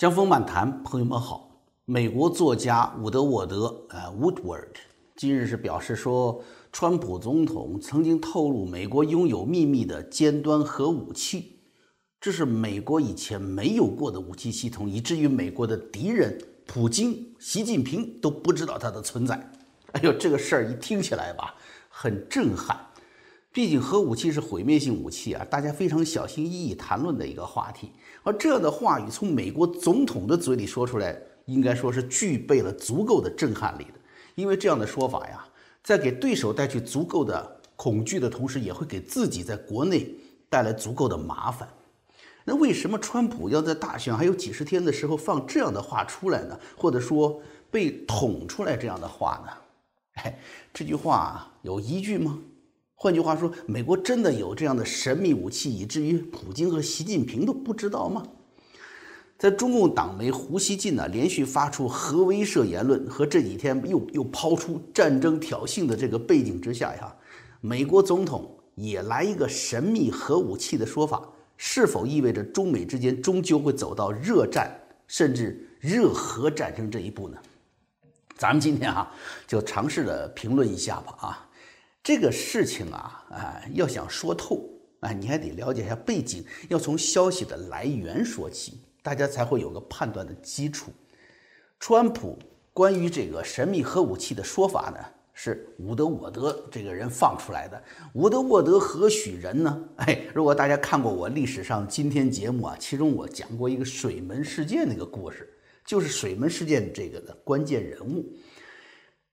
江峰漫谈，朋友们好。美国作家伍德沃德，呃，Woodward，今日是表示说，川普总统曾经透露美国拥有秘密的尖端核武器，这是美国以前没有过的武器系统，以至于美国的敌人普京、习近平都不知道它的存在。哎呦，这个事儿一听起来吧，很震撼。毕竟核武器是毁灭性武器啊，大家非常小心翼翼谈论的一个话题。而这样的话语从美国总统的嘴里说出来，应该说是具备了足够的震撼力的。因为这样的说法呀，在给对手带去足够的恐惧的同时，也会给自己在国内带来足够的麻烦。那为什么川普要在大选还有几十天的时候放这样的话出来呢？或者说被捅出来这样的话呢？哎，这句话有依据吗？换句话说，美国真的有这样的神秘武器，以至于普京和习近平都不知道吗？在中共党媒胡锡进呢连续发出核威慑言论，和这几天又又抛出战争挑衅的这个背景之下呀，美国总统也来一个神秘核武器的说法，是否意味着中美之间终究会走到热战甚至热核战争这一步呢？咱们今天啊，就尝试着评论一下吧啊。这个事情啊，啊，要想说透啊，你还得了解一下背景，要从消息的来源说起，大家才会有个判断的基础。川普关于这个神秘核武器的说法呢，是伍德沃德这个人放出来的。伍德沃德何许人呢？哎，如果大家看过我历史上今天节目啊，其中我讲过一个水门事件那个故事，就是水门事件这个的关键人物。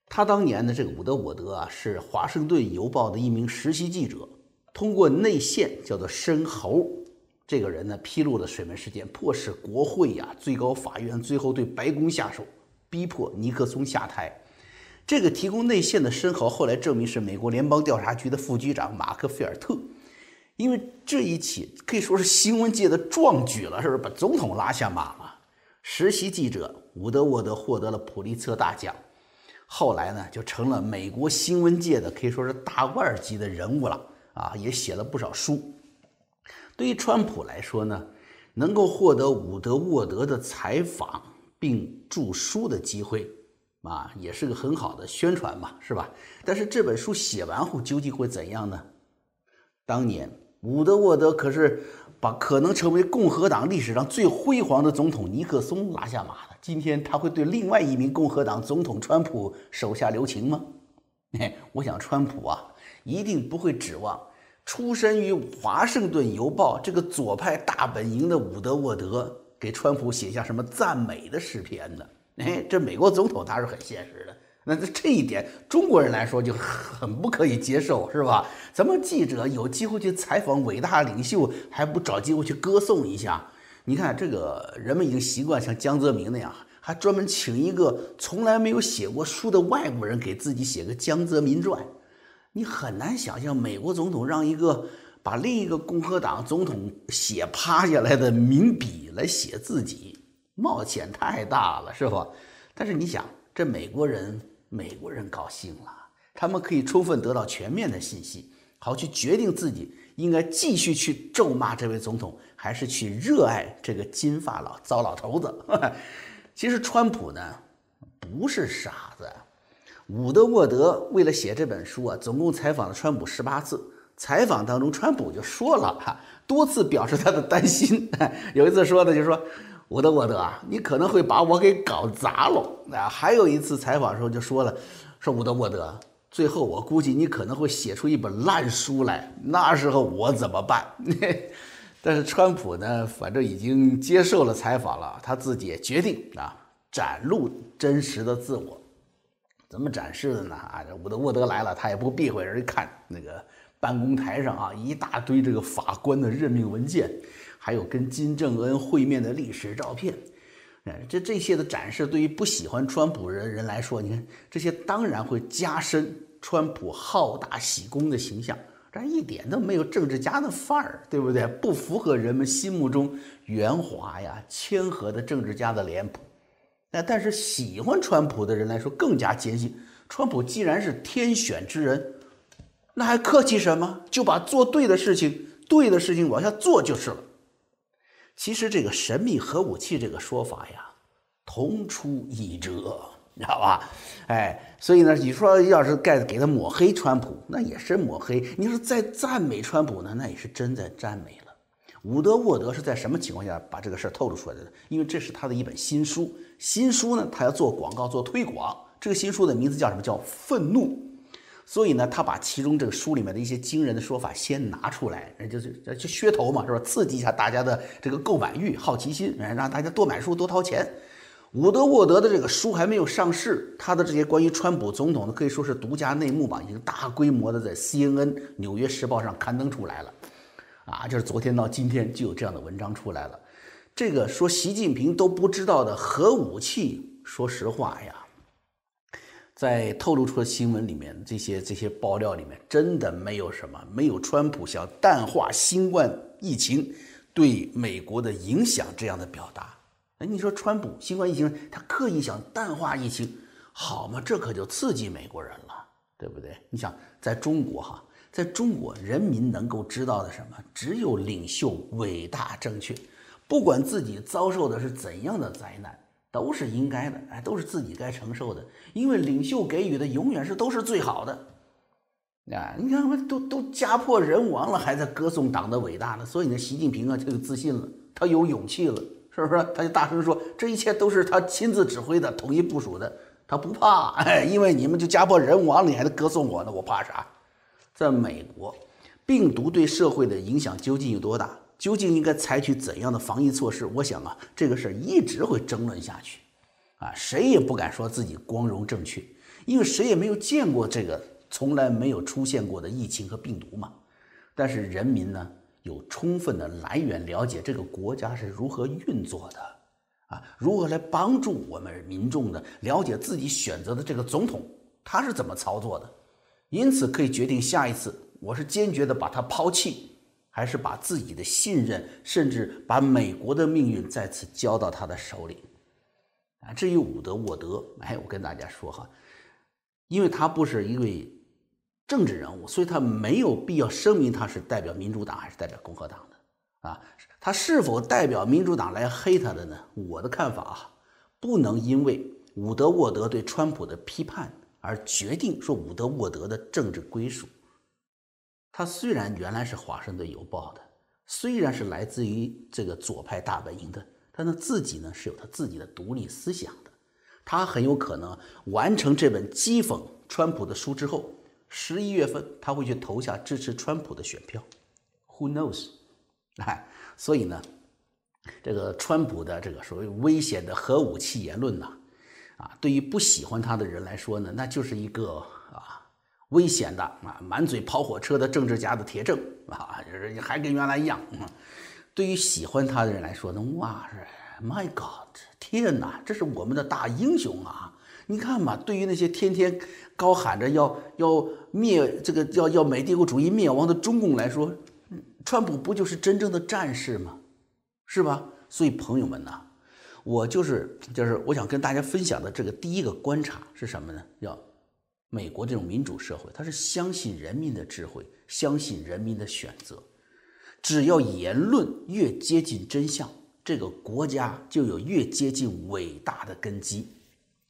他当年的这个伍德沃德啊，是《华盛顿邮报》的一名实习记者，通过内线叫做申猴这个人呢，披露了水门事件，迫使国会呀、最高法院最后对白宫下手，逼迫尼克松下台。这个提供内线的申猴后来证明是美国联邦调查局的副局长马克·菲尔特。因为这一起可以说是新闻界的壮举了，是不是把总统拉下马了？实习记者伍德沃德获得了普利策大奖。后来呢，就成了美国新闻界的可以说是大腕级的人物了啊，也写了不少书。对于川普来说呢，能够获得伍德沃德的采访并著书的机会啊，也是个很好的宣传嘛，是吧？但是这本书写完后究竟会怎样呢？当年伍德沃德可是把可能成为共和党历史上最辉煌的总统尼克松拉下马的。今天他会对另外一名共和党总统川普手下留情吗？哎，我想川普啊，一定不会指望出身于华盛顿邮报这个左派大本营的伍德沃德给川普写下什么赞美的诗篇的？哎，这美国总统他是很现实的，那这一点中国人来说就很不可以接受，是吧？咱们记者有机会去采访伟大领袖，还不找机会去歌颂一下？你看，这个人们已经习惯像江泽民那样，还专门请一个从来没有写过书的外国人给自己写个江泽民传。你很难想象美国总统让一个把另一个共和党总统写趴下来的名笔来写自己，冒险太大了，是吧？但是你想，这美国人，美国人高兴了，他们可以充分得到全面的信息，好去决定自己。应该继续去咒骂这位总统，还是去热爱这个金发老糟老头子？其实川普呢不是傻子。伍德沃德为了写这本书啊，总共采访了川普十八次。采访当中，川普就说了哈，多次表示他的担心。有一次说的就是说，伍德沃德啊，你可能会把我给搞砸了。啊，还有一次采访的时候就说了，说伍德沃德。最后，我估计你可能会写出一本烂书来，那时候我怎么办？但是川普呢，反正已经接受了采访了，他自己也决定啊，展露真实的自我。怎么展示的呢？啊，这伍德沃德来了，他也不避讳人一看那个办公台上啊，一大堆这个法官的任命文件，还有跟金正恩会面的历史照片。这这些的展示，对于不喜欢川普人人来说，你看这些当然会加深。川普好大喜功的形象，这一点都没有政治家的范儿，对不对？不符合人们心目中圆滑呀、谦和的政治家的脸谱。那但是喜欢川普的人来说，更加坚信川普既然是天选之人，那还客气什么？就把做对的事情、对的事情往下做就是了。其实这个神秘核武器这个说法呀，同出一辙，你知道吧？哎，所以呢，你说要是盖给他抹黑川普，那也是抹黑；你说再赞美川普呢，那也是真在赞美了。伍德沃德是在什么情况下把这个事儿透露出来的呢？因为这是他的一本新书，新书呢，他要做广告做推广。这个新书的名字叫什么？叫《愤怒》。所以呢，他把其中这个书里面的一些惊人的说法先拿出来，就是就噱头嘛，是吧？刺激一下大家的这个购买欲、好奇心，让大家多买书、多掏钱。伍德沃德的这个书还没有上市，他的这些关于川普总统的可以说是独家内幕吧，已经大规模的在 CNN、纽约时报上刊登出来了。啊，就是昨天到今天就有这样的文章出来了。这个说习近平都不知道的核武器，说实话呀。在透露出的新闻里面，这些这些爆料里面，真的没有什么，没有川普想淡化新冠疫情对美国的影响这样的表达。哎，你说川普新冠疫情，他刻意想淡化疫情，好吗？这可就刺激美国人了，对不对？你想，在中国哈，在中国人民能够知道的什么，只有领袖伟大正确，不管自己遭受的是怎样的灾难。都是应该的，哎，都是自己该承受的，因为领袖给予的永远是都是最好的，啊，你看，都都家破人亡了，还在歌颂党的伟大呢，所以呢，习近平啊，就有自信了，他有勇气了，是不是？他就大声说，这一切都是他亲自指挥的，统一部署的，他不怕，哎，因为你们就家破人亡了，你还得歌颂我呢，我怕啥？在美国，病毒对社会的影响究竟有多大？究竟应该采取怎样的防疫措施？我想啊，这个事儿一直会争论下去，啊，谁也不敢说自己光荣正确，因为谁也没有见过这个从来没有出现过的疫情和病毒嘛。但是人民呢，有充分的来源了解这个国家是如何运作的，啊，如何来帮助我们民众的了解自己选择的这个总统他是怎么操作的，因此可以决定下一次，我是坚决的把他抛弃。还是把自己的信任，甚至把美国的命运再次交到他的手里，啊，至于伍德沃德，哎，我跟大家说哈，因为他不是一位政治人物，所以他没有必要声明他是代表民主党还是代表共和党的，啊，他是否代表民主党来黑他的呢？我的看法啊，不能因为伍德沃德对川普的批判而决定说伍德沃德的政治归属。他虽然原来是《华盛顿邮报》的，虽然是来自于这个左派大本营的，但他自己呢是有他自己的独立思想的。他很有可能完成这本讥讽川普的书之后，十一月份他会去投下支持川普的选票。Who knows？哎，所以呢，这个川普的这个所谓危险的核武器言论呢，啊，对于不喜欢他的人来说呢，那就是一个。危险的啊，满嘴跑火车的政治家的铁证啊，就是还跟原来一样。对于喜欢他的人来说呢，哇，是 My God，天哪，这是我们的大英雄啊！你看嘛，对于那些天天高喊着要要灭这个要要美帝国主义灭亡的中共来说，川普不就是真正的战士吗？是吧？所以朋友们呐，我就是就是我想跟大家分享的这个第一个观察是什么呢？要。美国这种民主社会，它是相信人民的智慧，相信人民的选择。只要言论越接近真相，这个国家就有越接近伟大的根基。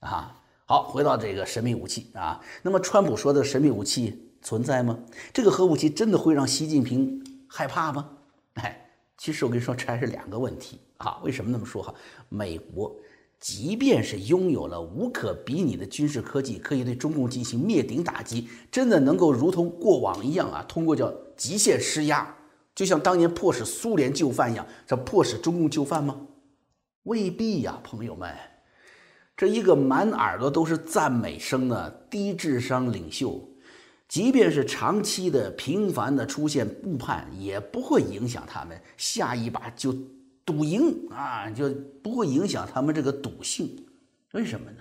啊，好，回到这个神秘武器啊，那么川普说的神秘武器存在吗？这个核武器真的会让习近平害怕吗？哎，其实我跟你说，这还是两个问题啊。为什么那么说哈？美国。即便是拥有了无可比拟的军事科技，可以对中共进行灭顶打击，真的能够如同过往一样啊，通过叫极限施压，就像当年迫使苏联就范一样，这迫使中共就范吗？未必呀，朋友们，这一个满耳朵都是赞美声的低智商领袖，即便是长期的频繁的出现误判，也不会影响他们下一把就。赌赢啊，就不会影响他们这个赌性，为什么呢？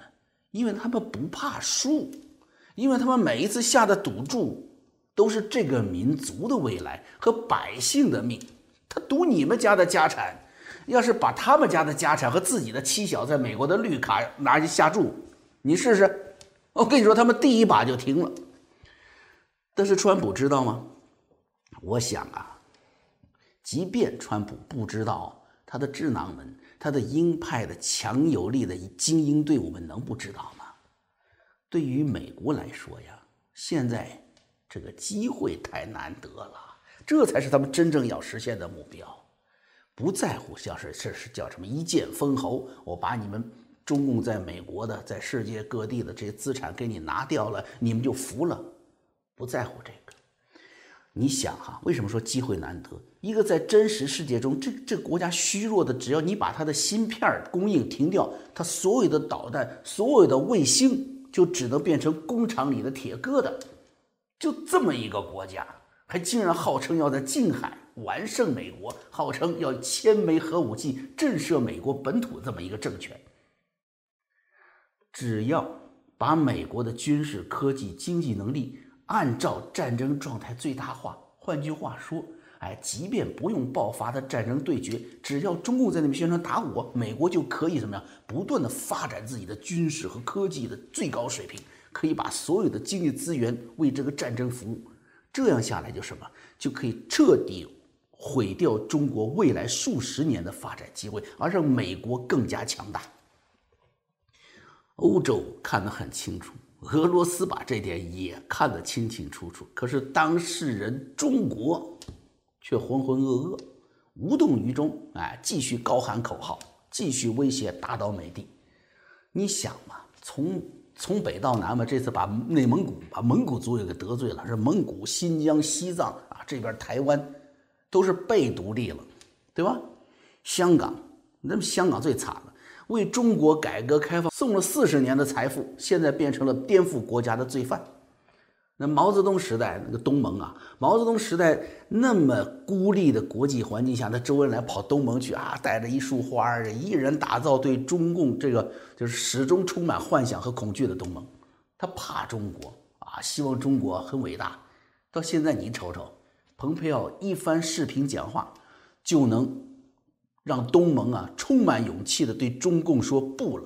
因为他们不怕输，因为他们每一次下的赌注都是这个民族的未来和百姓的命。他赌你们家的家产，要是把他们家的家产和自己的妻小在美国的绿卡拿去下注，你试试。我跟你说，他们第一把就停了。但是川普知道吗？我想啊，即便川普不知道。他的智囊们，他的鹰派的强有力的精英队伍们能不知道吗？对于美国来说呀，现在这个机会太难得了，这才是他们真正要实现的目标。不在乎，像是这是叫什么一剑封喉，我把你们中共在美国的、在世界各地的这些资产给你拿掉了，你们就服了。不在乎这个。你想哈，为什么说机会难得？一个在真实世界中，这这国家虚弱的，只要你把它的芯片供应停掉，它所有的导弹、所有的卫星就只能变成工厂里的铁疙瘩。就这么一个国家，还竟然号称要在近海完胜美国，号称要千枚核武器震慑美国本土这么一个政权。只要把美国的军事、科技、经济能力。按照战争状态最大化，换句话说，哎，即便不用爆发的战争对决，只要中共在那边宣传打我，美国就可以怎么样，不断的发展自己的军事和科技的最高水平，可以把所有的经济资源为这个战争服务。这样下来就什么，就可以彻底毁掉中国未来数十年的发展机会，而让美国更加强大。欧洲看得很清楚。俄罗斯把这点也看得清清楚楚，可是当事人中国却浑浑噩噩，无动于衷。哎，继续高喊口号，继续威胁打倒美帝。你想嘛，从从北到南嘛，这次把内蒙古、把蒙古族也给得罪了，是蒙古、新疆、西藏啊，这边台湾都是被独立了，对吧？香港，那么香港最惨了。为中国改革开放送了四十年的财富，现在变成了颠覆国家的罪犯。那毛泽东时代那个东盟啊，毛泽东时代那么孤立的国际环境下，那周恩来跑东盟去啊，带着一束花，一人打造对中共这个就是始终充满幻想和恐惧的东盟。他怕中国啊，希望中国很伟大。到现在你瞅瞅，蓬佩奥一番视频讲话就能。让东盟啊充满勇气的对中共说不了，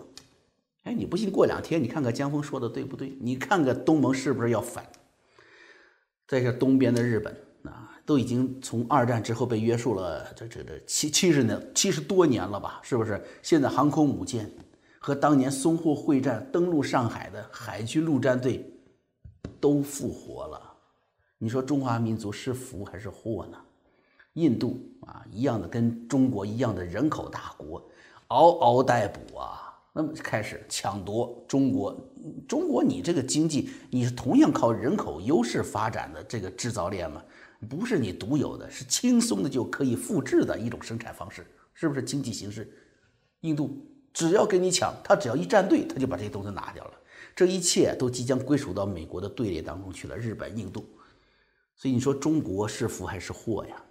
哎，你不信？过两天你看看江峰说的对不对？你看看东盟是不是要反？在这东边的日本啊，都已经从二战之后被约束了，这这这七七十年七十多年了吧？是不是？现在航空母舰和当年淞沪会战登陆上海的海军陆战队都复活了，你说中华民族是福还是祸呢？印度啊，一样的跟中国一样的人口大国，嗷嗷待哺啊，那么开始抢夺中国。中国，你这个经济，你是同样靠人口优势发展的这个制造链吗？不是你独有的，是轻松的就可以复制的一种生产方式，是不是经济形势？印度只要跟你抢，他只要一站队，他就把这些东西拿掉了。这一切都即将归属到美国的队列当中去了，日本、印度。所以你说中国是福还是祸呀？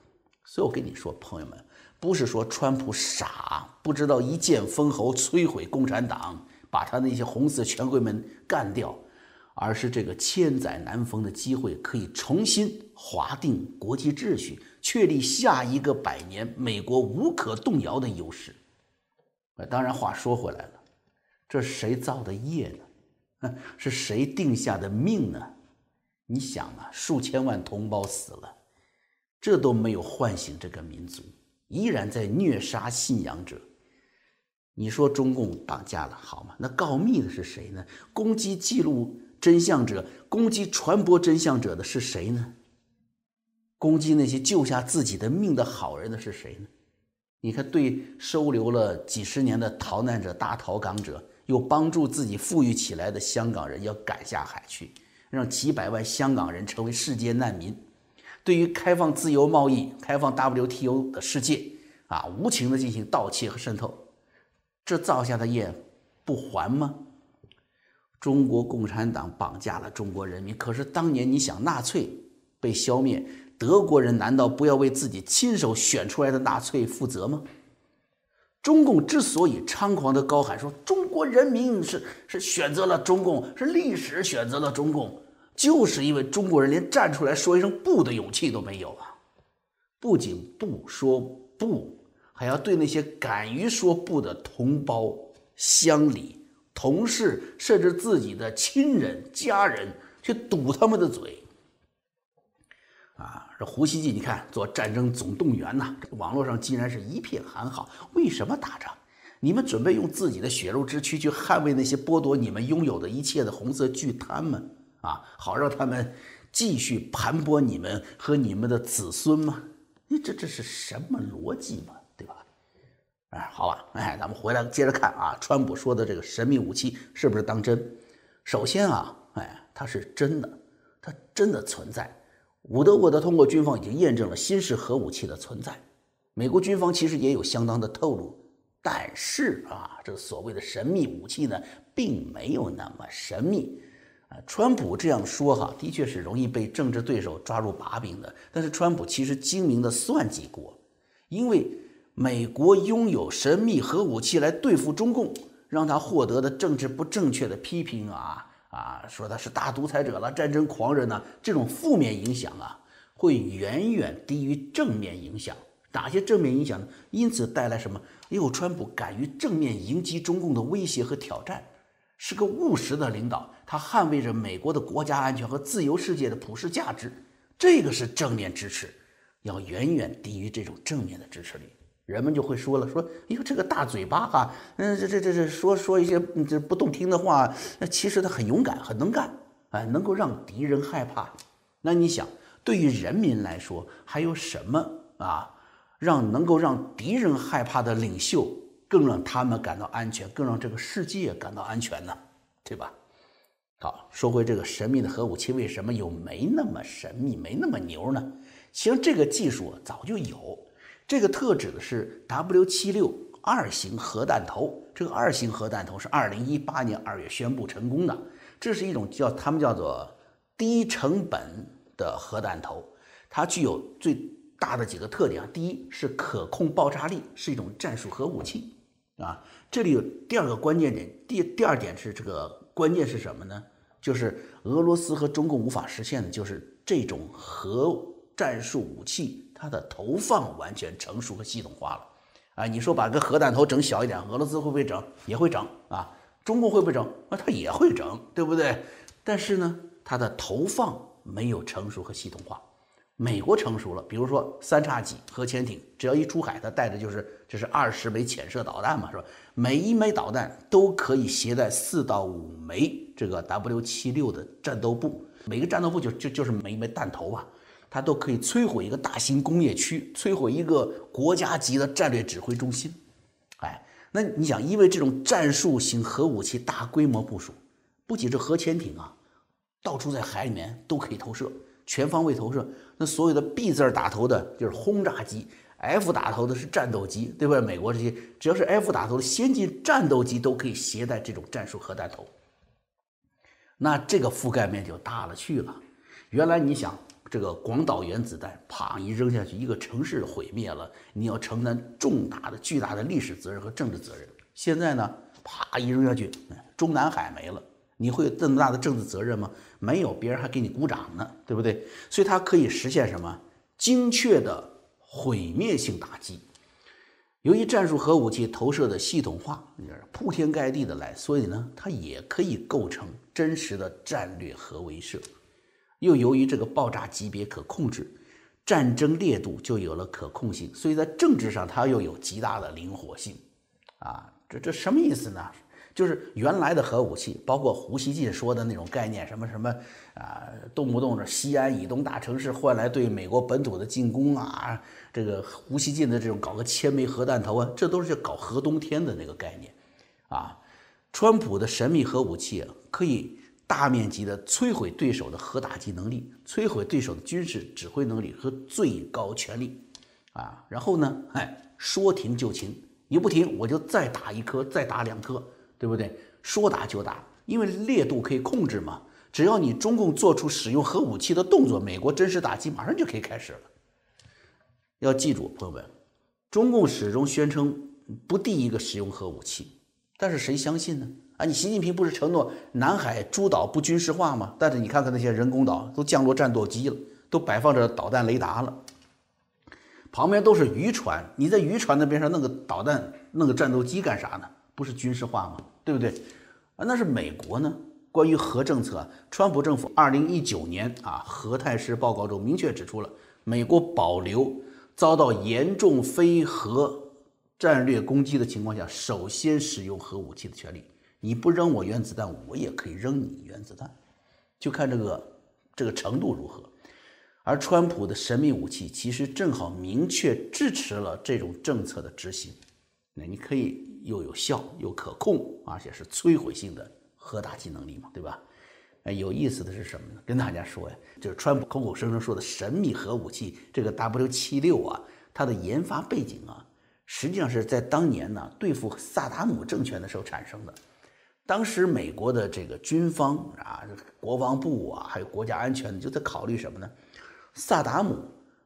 所以我跟你说，朋友们，不是说川普傻，不知道一剑封喉，摧毁共产党，把他那些红色权贵们干掉，而是这个千载难逢的机会，可以重新划定国际秩序，确立下一个百年美国无可动摇的优势。当然，话说回来了，这谁造的业呢？是谁定下的命呢？你想啊，数千万同胞死了。这都没有唤醒这个民族，依然在虐杀信仰者。你说中共绑架了好吗？那告密的是谁呢？攻击记录真相者、攻击传播真相者的是谁呢？攻击那些救下自己的命的好人的是谁呢？你看，对收留了几十年的逃难者、大逃港者，又帮助自己富裕起来的香港人要赶下海去，让几百万香港人成为世界难民。对于开放自由贸易、开放 WTO 的世界啊，无情的进行盗窃和渗透，这造下的业不还吗？中国共产党绑架了中国人民，可是当年你想纳粹被消灭，德国人难道不要为自己亲手选出来的纳粹负责吗？中共之所以猖狂的高喊说中国人民是是选择了中共，是历史选择了中共。就是因为中国人连站出来说一声不的勇气都没有啊！不仅不说不，还要对那些敢于说不的同胞、乡里、同事，甚至自己的亲人、家人去堵他们的嘴。啊，这胡锡进，你看做战争总动员呐，网络上竟然是一片喊好。为什么打仗？你们准备用自己的血肉之躯去捍卫那些剥夺你们拥有的一切的红色巨贪吗？啊，好让他们继续盘剥你们和你们的子孙吗？你这这是什么逻辑嘛？对吧？哎，好吧，哎，咱们回来接着看啊，川普说的这个神秘武器是不是当真？首先啊，哎，它是真的，它真的存在。伍德沃德通过军方已经验证了新式核武器的存在。美国军方其实也有相当的透露。但是啊，这所谓的神秘武器呢，并没有那么神秘啊。川普这样说哈，的确是容易被政治对手抓住把柄的。但是川普其实精明的算计过，因为美国拥有神秘核武器来对付中共，让他获得的政治不正确的批评啊啊，说他是大独裁者了、战争狂人呢，这种负面影响啊，会远远低于正面影响。哪些正面影响呢？因此带来什么？因为川普敢于正面迎击中共的威胁和挑战，是个务实的领导。他捍卫着美国的国家安全和自由世界的普世价值，这个是正面支持，要远远低于这种正面的支持率。人们就会说了：说，哎呦，这个大嘴巴哈，嗯，这这这这说说一些这不动听的话，那其实他很勇敢，很能干，哎，能够让敌人害怕。那你想，对于人民来说，还有什么啊？让能够让敌人害怕的领袖，更让他们感到安全，更让这个世界感到安全呢，对吧？好，说回这个神秘的核武器，为什么又没那么神秘，没那么牛呢？其实这个技术早就有，这个特指的是 W 七六二型核弹头。这个二型核弹头是二零一八年二月宣布成功的，这是一种叫他们叫做低成本的核弹头，它具有最。大的几个特点啊，第一是可控爆炸力，是一种战术核武器啊。这里有第二个关键点，第第二点是这个关键是什么呢？就是俄罗斯和中共无法实现的，就是这种核战术武器它的投放完全成熟和系统化了啊。你说把个核弹头整小一点，俄罗斯会不会整？也会整啊。中共会不会整？啊，它也会整，对不对？但是呢，它的投放没有成熟和系统化。美国成熟了，比如说三叉戟核潜艇，只要一出海，它带的就是这是二十枚潜射导弹嘛，是吧？每一枚导弹都可以携带四到五枚这个 W 七六的战斗部，每个战斗部就就就是每一枚弹头吧，它都可以摧毁一个大型工业区，摧毁一个国家级的战略指挥中心。哎，那你想，因为这种战术型核武器大规模部署，不仅是核潜艇啊，到处在海里面都可以投射。全方位投射，那所有的 B 字打头的就是轰炸机，F 打头的是战斗机，对吧？美国这些只要是 F 打头的先进战斗机都可以携带这种战术核弹头，那这个覆盖面就大了去了。原来你想这个广岛原子弹，啪一扔下去，一个城市毁灭了，你要承担重大的、巨大的历史责任和政治责任。现在呢，啪一扔下去，中南海没了。你会有这么大的政治责任吗？没有，别人还给你鼓掌呢，对不对？所以它可以实现什么精确的毁灭性打击。由于战术核武器投射的系统化，铺天盖地的来，所以呢，它也可以构成真实的战略核威慑。又由于这个爆炸级别可控制，战争烈度就有了可控性，所以在政治上它又有极大的灵活性。啊，这这什么意思呢？就是原来的核武器，包括胡锡进说的那种概念，什么什么啊，动不动这西安以东大城市换来对美国本土的进攻啊，这个胡锡进的这种搞个千枚核弹头啊，这都是搞核冬天的那个概念啊。川普的神秘核武器可以大面积的摧毁对手的核打击能力，摧毁对手的军事指挥能力和最高权力啊。然后呢，哎，说停就停，你不停，我就再打一颗，再打两颗。对不对？说打就打，因为烈度可以控制嘛。只要你中共做出使用核武器的动作，美国真实打击马上就可以开始了。要记住，朋友们，中共始终宣称不第一个使用核武器，但是谁相信呢？啊，你习近平不是承诺南海诸岛不军事化吗？但是你看看那些人工岛都降落战斗机了，都摆放着导弹雷达了，旁边都是渔船，你在渔船那边上弄个导弹、弄个战斗机干啥呢？不是军事化吗？对不对？啊，那是美国呢。关于核政策，川普政府二零一九年啊核态势报告中明确指出了，美国保留遭到严重非核战略攻击的情况下，首先使用核武器的权利。你不扔我原子弹，我也可以扔你原子弹，就看这个这个程度如何。而川普的神秘武器其实正好明确支持了这种政策的执行。那你可以又有效又可控，而且是摧毁性的。核打击能力嘛，对吧？哎，有意思的是什么呢？跟大家说呀，就是川普口口声声说的神秘核武器，这个 W 七六啊，它的研发背景啊，实际上是在当年呢对付萨达姆政权的时候产生的。当时美国的这个军方啊，国防部啊，还有国家安全就在考虑什么呢？萨达姆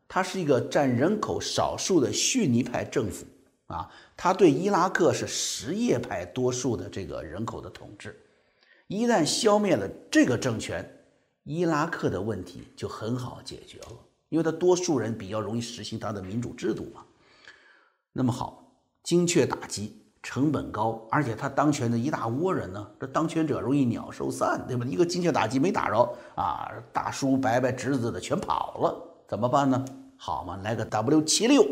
他是一个占人口少数的逊尼派政府啊，他对伊拉克是什叶派多数的这个人口的统治。一旦消灭了这个政权，伊拉克的问题就很好解决了，因为他多数人比较容易实行他的民主制度嘛。那么好，精确打击成本高，而且他当权的一大窝人呢，这当权者容易鸟兽散，对吧？一个精确打击没打着啊，大叔、伯伯、侄子的全跑了，怎么办呢？好嘛，来个 W 七六，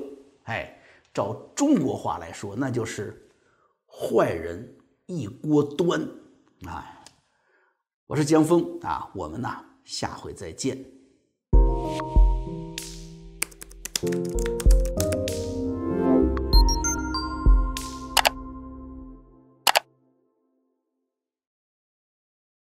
哎，照中国话来说，那就是坏人一锅端，啊。我是江峰啊，我们呢下回再见。